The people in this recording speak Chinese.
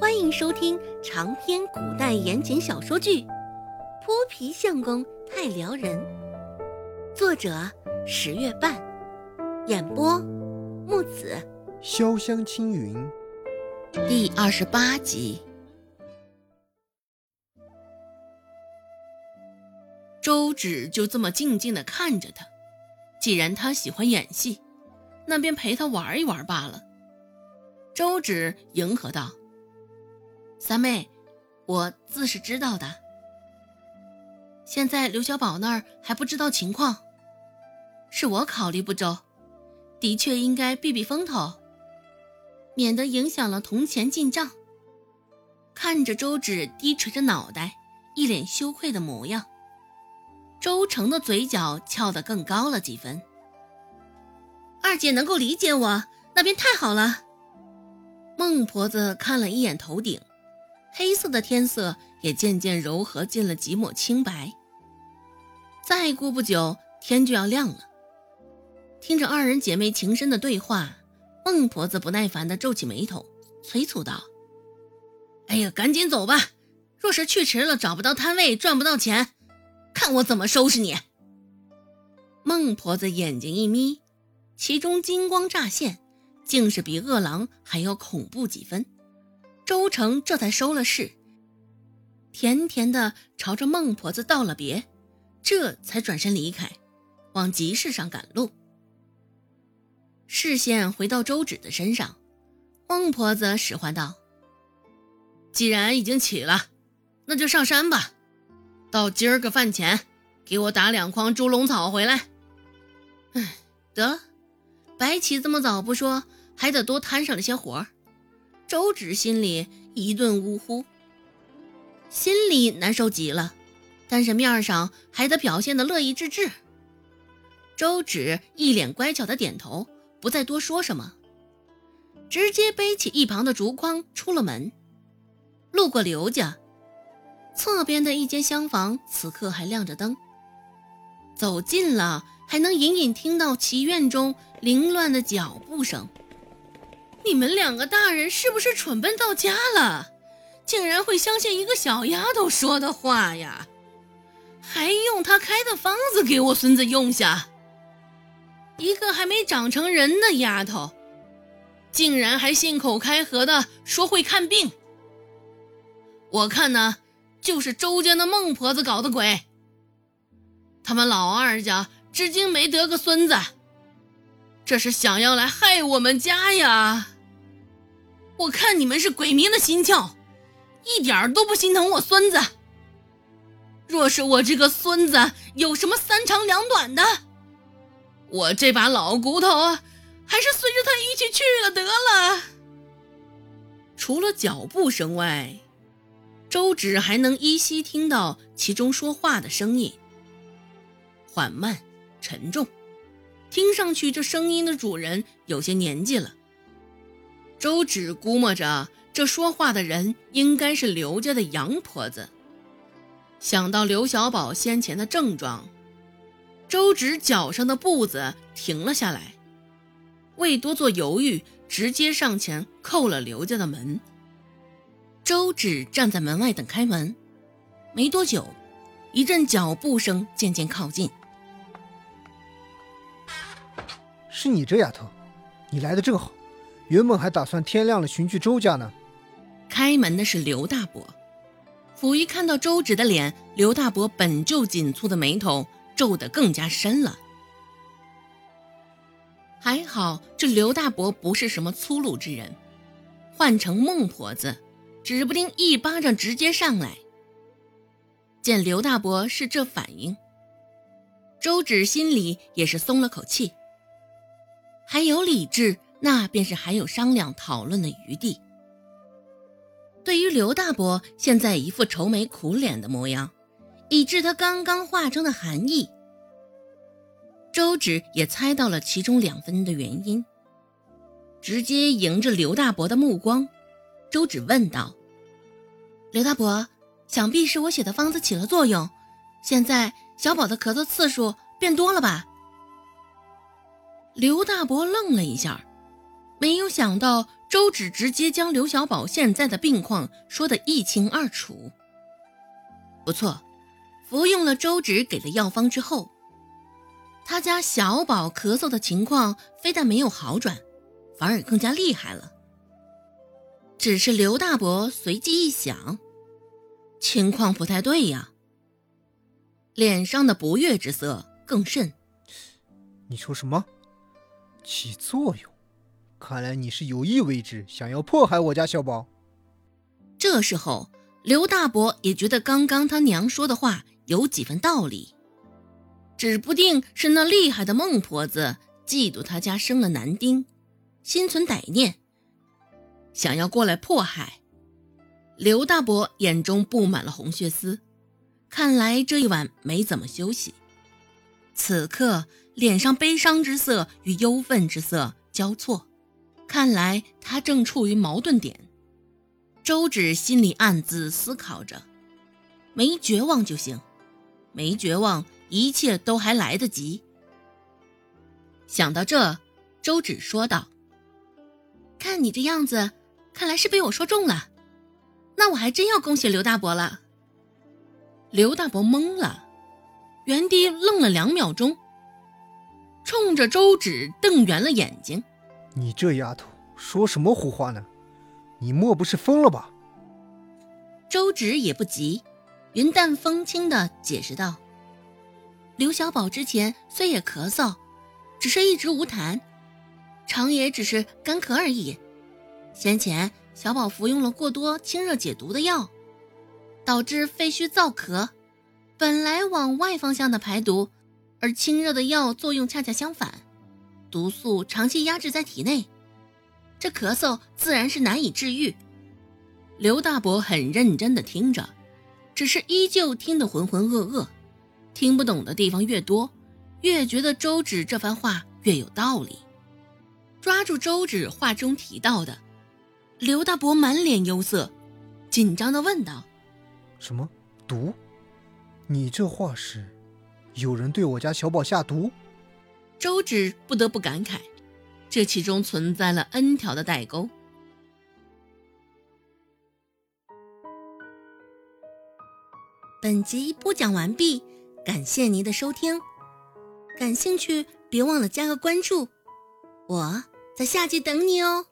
欢迎收听长篇古代言情小说剧《泼皮相公太撩人》，作者十月半，演播木子潇湘青云，第二十八集。周芷就这么静静的看着他，既然他喜欢演戏，那便陪他玩一玩罢了。周芷迎合道。三妹，我自是知道的。现在刘小宝那儿还不知道情况，是我考虑不周，的确应该避避风头，免得影响了铜钱进账。看着周芷低垂着脑袋，一脸羞愧的模样，周成的嘴角翘得更高了几分。二姐能够理解我，那便太好了。孟婆子看了一眼头顶。黑色的天色也渐渐柔和进了几抹清白。再过不久，天就要亮了。听着二人姐妹情深的对话，孟婆子不耐烦地皱起眉头，催促道：“哎呀，赶紧走吧！若是去迟了，找不到摊位，赚不到钱，看我怎么收拾你！”孟婆子眼睛一眯，其中金光乍现，竟是比饿狼还要恐怖几分。周成这才收了势，甜甜的朝着孟婆子道了别，这才转身离开，往集市上赶路。视线回到周芷的身上，孟婆子使唤道：“既然已经起了，那就上山吧。到今儿个饭前，给我打两筐猪笼草回来。”哎，得了，白起这么早不说，还得多摊上了些活儿。周芷心里一顿呜呼，心里难受极了，但是面上还得表现的乐意之至。周芷一脸乖巧的点头，不再多说什么，直接背起一旁的竹筐出了门。路过刘家，侧边的一间厢房此刻还亮着灯，走近了还能隐隐听到祈院中凌乱的脚步声。你们两个大人是不是蠢笨到家了？竟然会相信一个小丫头说的话呀？还用她开的方子给我孙子用下？一个还没长成人的丫头，竟然还信口开河的说会看病？我看呢，就是周家的孟婆子搞的鬼。他们老二家至今没得个孙子。这是想要来害我们家呀！我看你们是鬼迷了心窍，一点都不心疼我孙子。若是我这个孙子有什么三长两短的，我这把老骨头还是随着他一起去了得了。除了脚步声外，周芷还能依稀听到其中说话的声音，缓慢沉重。听上去，这声音的主人有些年纪了。周芷估摸着，这说话的人应该是刘家的杨婆子。想到刘小宝先前的症状，周芷脚上的步子停了下来，未多做犹豫，直接上前叩了刘家的门。周芷站在门外等开门，没多久，一阵脚步声渐渐靠近。是你这丫头，你来的正好，原本还打算天亮了寻去周家呢。开门的是刘大伯，甫一看到周芷的脸，刘大伯本就紧蹙的眉头皱得更加深了。还好这刘大伯不是什么粗鲁之人，换成孟婆子，指不定一巴掌直接上来。见刘大伯是这反应，周芷心里也是松了口气。还有理智，那便是还有商量讨论的余地。对于刘大伯现在一副愁眉苦脸的模样，以致他刚刚话中的含义，周芷也猜到了其中两分的原因。直接迎着刘大伯的目光，周芷问道：“刘大伯，想必是我写的方子起了作用，现在小宝的咳嗽次数变多了吧？”刘大伯愣了一下，没有想到周芷直接将刘小宝现在的病况说得一清二楚。不错，服用了周芷给的药方之后，他家小宝咳嗽的情况非但没有好转，反而更加厉害了。只是刘大伯随即一想，情况不太对呀，脸上的不悦之色更甚。你说什么？起作用？看来你是有意为之，想要迫害我家小宝。这时候，刘大伯也觉得刚刚他娘说的话有几分道理，指不定是那厉害的孟婆子嫉妒他家生了男丁，心存歹念。想要过来迫害，刘大伯眼中布满了红血丝，看来这一晚没怎么休息。此刻脸上悲伤之色与忧愤之色交错，看来他正处于矛盾点。周芷心里暗自思考着：没绝望就行，没绝望，一切都还来得及。想到这，周芷说道：“看你这样子。”看来是被我说中了，那我还真要恭喜刘大伯了。刘大伯懵了，原地愣了两秒钟，冲着周芷瞪圆了眼睛：“你这丫头说什么胡话呢？你莫不是疯了吧？”周芷也不急，云淡风轻的解释道：“刘小宝之前虽也咳嗽，只是一直无痰，常也只是干咳而已。”先前小宝服用了过多清热解毒的药，导致肺虚燥咳，本来往外方向的排毒，而清热的药作用恰恰相反，毒素长期压制在体内，这咳嗽自然是难以治愈。刘大伯很认真的听着，只是依旧听得浑浑噩噩，听不懂的地方越多，越觉得周芷这番话越有道理。抓住周芷话中提到的。刘大伯满脸忧色，紧张的问道：“什么毒？你这话是有人对我家小宝下毒？”周芷不得不感慨，这其中存在了 N 条的代沟。本集播讲完毕，感谢您的收听。感兴趣别忘了加个关注，我在下集等你哦。